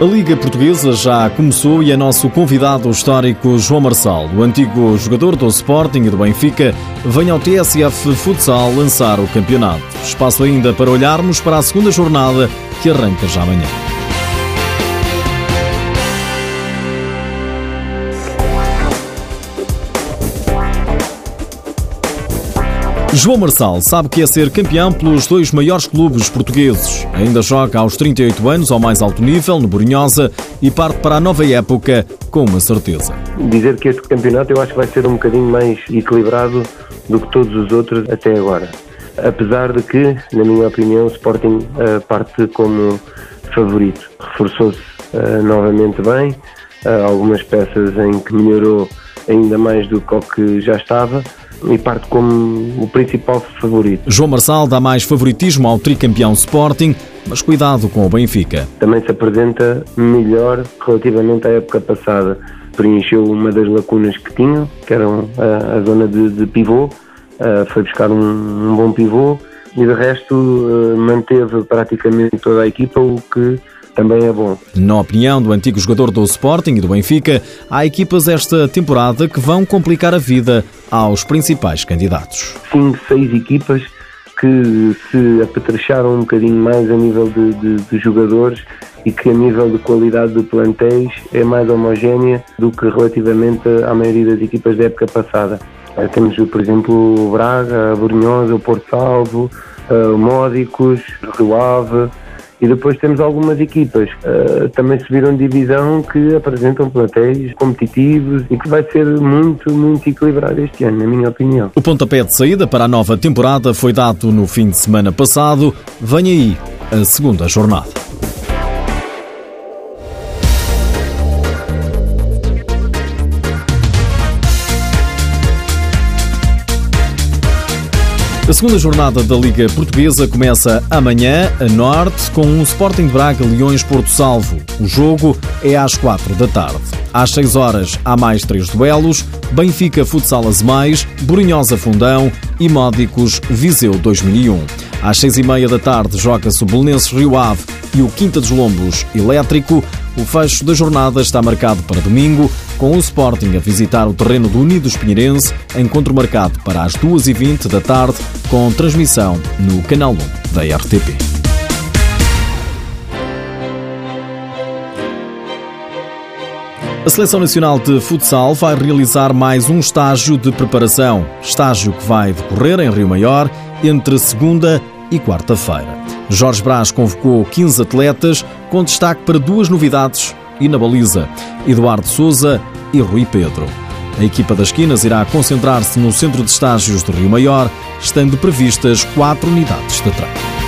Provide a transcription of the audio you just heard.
A Liga Portuguesa já começou e é nosso convidado histórico João Marçal, o antigo jogador do Sporting e do Benfica, vem ao TSF Futsal lançar o campeonato. Espaço ainda para olharmos para a segunda jornada que arranca já amanhã. João Marçal sabe que é ser campeão pelos dois maiores clubes portugueses. Ainda joga aos 38 anos ao mais alto nível, no Borinhosa, e parte para a nova época com uma certeza. Dizer que este campeonato eu acho que vai ser um bocadinho mais equilibrado do que todos os outros até agora. Apesar de que, na minha opinião, o Sporting uh, parte como favorito. Reforçou-se uh, novamente bem, uh, algumas peças em que melhorou ainda mais do que o que já estava e parte como o principal favorito. João Marçal dá mais favoritismo ao tricampeão Sporting, mas cuidado com o Benfica. Também se apresenta melhor relativamente à época passada. Preencheu uma das lacunas que tinha, que era a, a zona de, de pivô, uh, foi buscar um, um, bom pivô e de resto uh, manteve praticamente toda a equipa, o que também é bom. Na opinião do antigo jogador do Sporting e do Benfica, há equipas esta temporada que vão complicar a vida aos principais candidatos. Cinco, seis equipas que se apetrecharam um bocadinho mais a nível de, de, de jogadores e que a nível de qualidade de plantéis é mais homogénea do que relativamente à maioria das equipas da época passada. Eh, temos, por exemplo, o Braga, a Borinhosa, o Porto Salvo, eh, o Módicos, o Rio Ave, e depois temos algumas equipas uh, também subiram divisão que apresentam platéis competitivos e que vai ser muito, muito equilibrado este ano, na minha opinião. O pontapé de saída para a nova temporada foi dado no fim de semana passado. Vem aí a segunda jornada. A segunda jornada da Liga Portuguesa começa amanhã, a norte, com um Sporting Braga Leões Porto Salvo. O jogo é às quatro da tarde. Às seis horas há mais três duelos: Benfica Futsal Azemais, Borinhosa Fundão e Módicos Viseu 2001. Às seis e meia da tarde joga-se o Belenenses Rio Ave e o Quinta dos Lombos Elétrico. O fecho da jornada está marcado para domingo, com o Sporting a visitar o terreno do Unidos Pinheirense, encontro marcado para as 2h20 da tarde, com transmissão no canal 1 da RTP. A Seleção Nacional de Futsal vai realizar mais um estágio de preparação, estágio que vai decorrer em Rio Maior entre segunda e quarta-feira. Jorge Brás convocou 15 atletas, com destaque para duas novidades e na baliza, Eduardo Souza e Rui Pedro. A equipa das Quinas irá concentrar-se no centro de estágios de Rio Maior, estando previstas quatro unidades de treino.